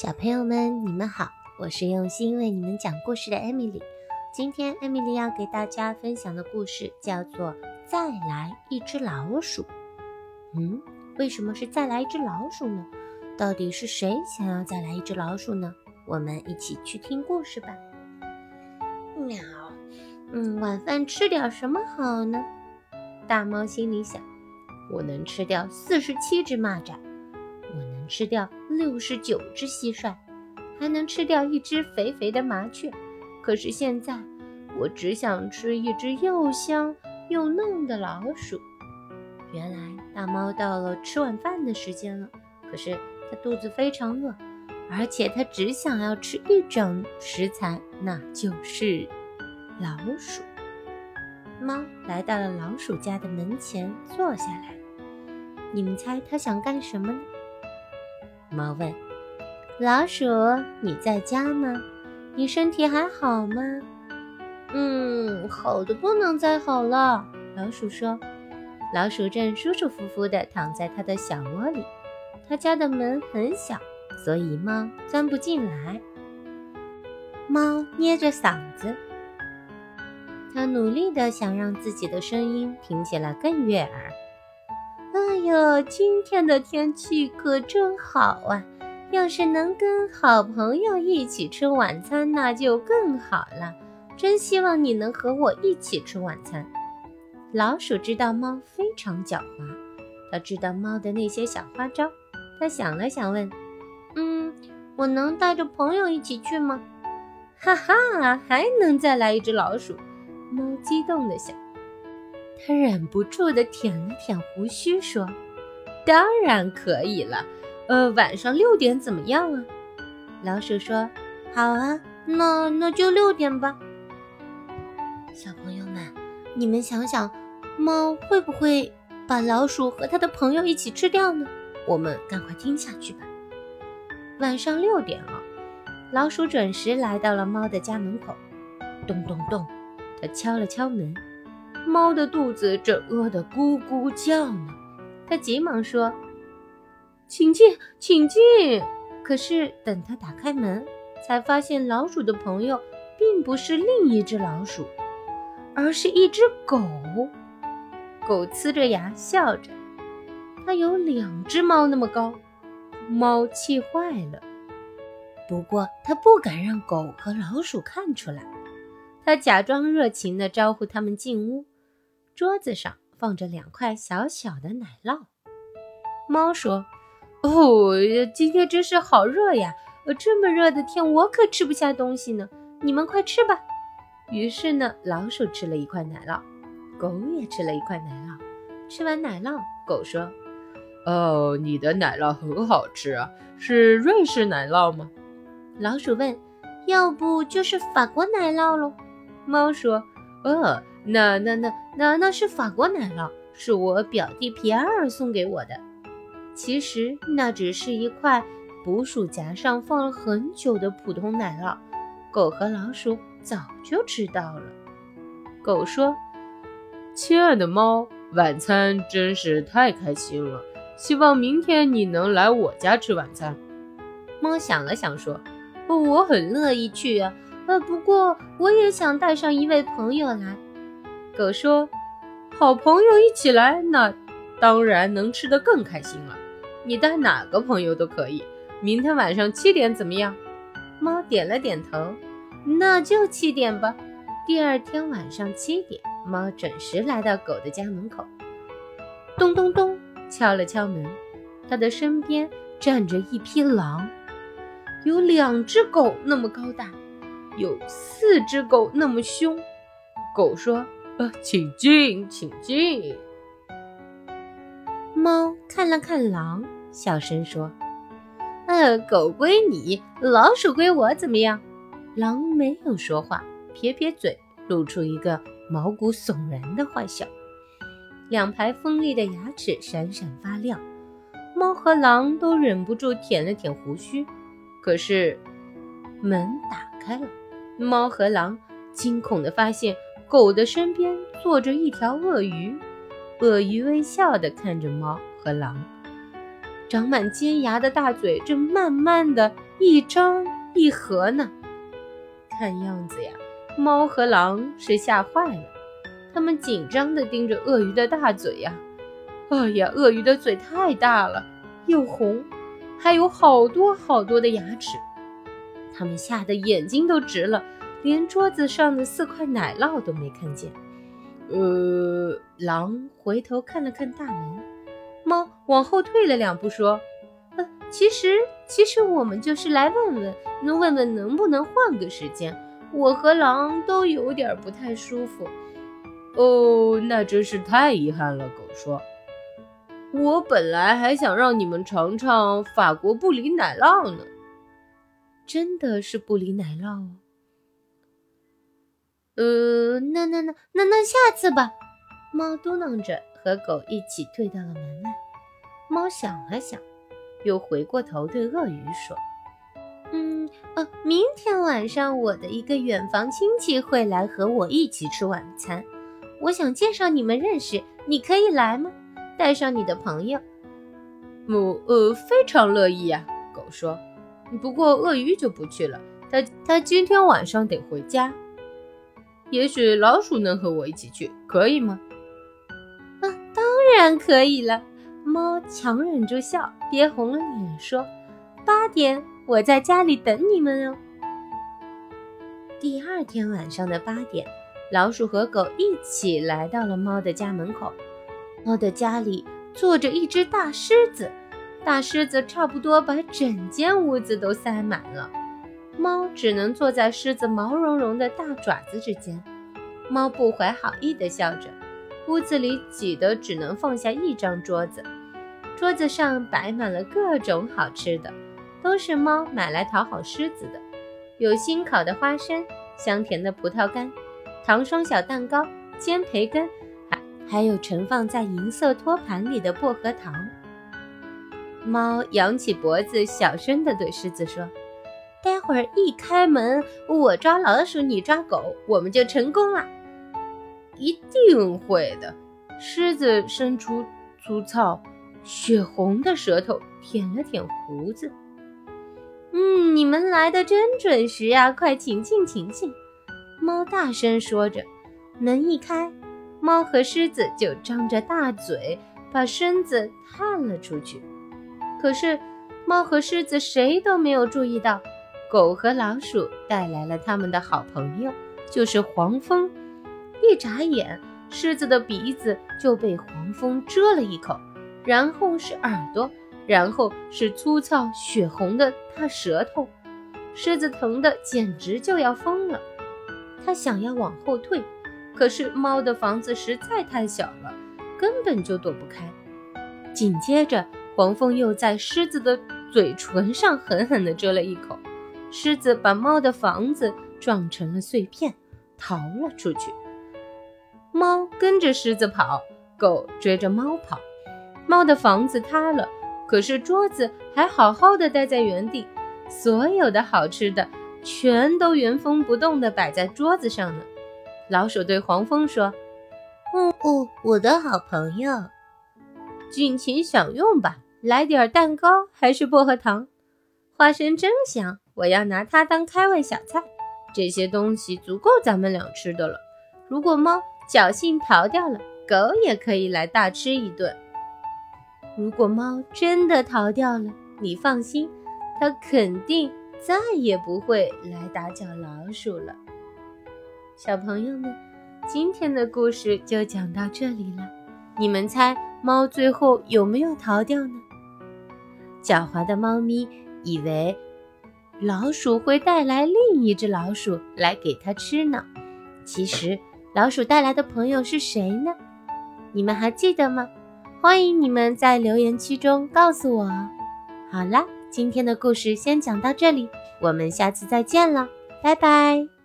小朋友们，你们好，我是用心为你们讲故事的艾米丽。今天艾米丽要给大家分享的故事叫做《再来一只老鼠》。嗯，为什么是再来一只老鼠呢？到底是谁想要再来一只老鼠呢？我们一起去听故事吧。喵，嗯，晚饭吃点什么好呢？大猫心里想：我能吃掉四十七只蚂蚱。我能吃掉六十九只蟋蟀，还能吃掉一只肥肥的麻雀。可是现在，我只想吃一只又香又嫩的老鼠。原来大猫到了吃晚饭的时间了，可是它肚子非常饿，而且它只想要吃一种食材，那就是老鼠。猫来到了老鼠家的门前，坐下来。你们猜它想干什么呢？猫问：“老鼠，你在家吗？你身体还好吗？”“嗯，好的不能再好了。”老鼠说。老鼠正舒舒服服地躺在它的小窝里，他家的门很小，所以猫钻不进来。猫捏着嗓子，它努力地想让自己的声音听起来更悦耳。哎呦，今天的天气可真好啊！要是能跟好朋友一起吃晚餐，那就更好了。真希望你能和我一起吃晚餐。老鼠知道猫非常狡猾，它知道猫的那些小花招。它想了想，问：“嗯，我能带着朋友一起去吗？”哈哈，还能再来一只老鼠？猫激动地想。他忍不住地舔了舔胡须，说：“当然可以了。呃，晚上六点怎么样啊？”老鼠说：“好啊，那那就六点吧。”小朋友们，你们想想，猫会不会把老鼠和它的朋友一起吃掉呢？我们赶快听下去吧。晚上六点了，老鼠准时来到了猫的家门口。咚咚咚，它敲了敲门。猫的肚子正饿得咕咕叫呢，它急忙说：“请进，请进。”可是等它打开门，才发现老鼠的朋友并不是另一只老鼠，而是一只狗。狗呲着牙笑着，它有两只猫那么高。猫气坏了，不过它不敢让狗和老鼠看出来，它假装热情地招呼他们进屋。桌子上放着两块小小的奶酪。猫说：“哦，今天真是好热呀！这么热的天，我可吃不下东西呢。你们快吃吧。”于是呢，老鼠吃了一块奶酪，狗也吃了一块奶酪。吃完奶酪，狗说：“哦，你的奶酪很好吃啊，是瑞士奶酪吗？”老鼠问：“要不就是法国奶酪喽？”猫说：“呃。”那那那那那是法国奶酪，是我表弟皮埃尔送给我的。其实那只是一块捕鼠夹上放了很久的普通奶酪，狗和老鼠早就知道了。狗说：“亲爱的猫，晚餐真是太开心了，希望明天你能来我家吃晚餐。”猫想了想说：“我很乐意去啊，呃，不过我也想带上一位朋友来。”狗说：“好朋友一起来，那当然能吃得更开心了。你带哪个朋友都可以。明天晚上七点怎么样？”猫点了点头，那就七点吧。第二天晚上七点，猫准时来到狗的家门口，咚咚咚敲了敲门。它的身边站着一匹狼，有两只狗那么高大，有四只狗那么凶。狗说。请进，请进。猫看了看狼，小声说：“呃，狗归你，老鼠归我，怎么样？”狼没有说话，撇撇嘴，露出一个毛骨悚然的坏笑，两排锋利的牙齿闪闪发亮。猫和狼都忍不住舔了舔胡须。可是门打开了，猫和狼惊恐地发现。狗的身边坐着一条鳄鱼，鳄鱼微笑地看着猫和狼。长满尖牙的大嘴正慢慢的一张一合呢。看样子呀，猫和狼是吓坏了，他们紧张地盯着鳄鱼的大嘴呀。哎呀，鳄鱼的嘴太大了，又红，还有好多好多的牙齿，他们吓得眼睛都直了，连桌子上的四块奶酪都没看见。呃，狼回头看了看大门，猫往后退了两步，说：“呃，其实。”其实我们就是来问问，能问问能不能换个时间？我和狼都有点不太舒服。哦，那真是太遗憾了。狗说：“我本来还想让你们尝尝法国布里奶酪呢。”真的是布里奶酪哦。呃，那那那那那下次吧。猫嘟囔着，和狗一起退到了门外。猫想了想。又回过头对鳄鱼说：“嗯，呃，明天晚上我的一个远房亲戚会来和我一起吃晚餐，我想介绍你们认识，你可以来吗？带上你的朋友。”“母，呃，非常乐意呀。”狗说。“不过鳄鱼就不去了，他他今天晚上得回家。也许老鼠能和我一起去，可以吗？”“啊，当然可以了。”猫强忍住笑，憋红了脸说：“八点，我在家里等你们哦。”第二天晚上的八点，老鼠和狗一起来到了猫的家门口。猫的家里坐着一只大狮子，大狮子差不多把整间屋子都塞满了。猫只能坐在狮子毛茸茸的大爪子之间。猫不怀好意地笑着。屋子里挤得只能放下一张桌子，桌子上摆满了各种好吃的，都是猫买来讨好狮子的。有新烤的花生，香甜的葡萄干，糖霜小蛋糕，煎培根，还还有盛放在银色托盘里的薄荷糖。猫扬起脖子，小声地对狮子说：“待会儿一开门，我抓老鼠，你抓狗，我们就成功了。”一定会的。狮子伸出粗糙、血红的舌头，舔了舔胡子。嗯，你们来的真准时呀！快请进，请进。猫大声说着。门一开，猫和狮子就张着大嘴，把身子探了出去。可是，猫和狮子谁都没有注意到，狗和老鼠带来了他们的好朋友，就是黄蜂。一眨眼，狮子的鼻子就被黄蜂蛰了一口，然后是耳朵，然后是粗糙血红的大舌头。狮子疼得简直就要疯了，它想要往后退，可是猫的房子实在太小了，根本就躲不开。紧接着，黄蜂又在狮子的嘴唇上狠狠地蛰了一口，狮子把猫的房子撞成了碎片，逃了出去。猫跟着狮子跑，狗追着猫跑。猫的房子塌了，可是桌子还好好的待在原地，所有的好吃的全都原封不动的摆在桌子上呢。老鼠对黄蜂说：“哦哦，我的好朋友，尽情享用吧。来点蛋糕还是薄荷糖？花生真香，我要拿它当开胃小菜。这些东西足够咱们俩吃的了。如果猫……”侥幸逃掉了，狗也可以来大吃一顿。如果猫真的逃掉了，你放心，它肯定再也不会来打搅老鼠了。小朋友们，今天的故事就讲到这里了。你们猜猫最后有没有逃掉呢？狡猾的猫咪以为老鼠会带来另一只老鼠来给它吃呢，其实。老鼠带来的朋友是谁呢？你们还记得吗？欢迎你们在留言区中告诉我。好啦，今天的故事先讲到这里，我们下次再见了，拜拜。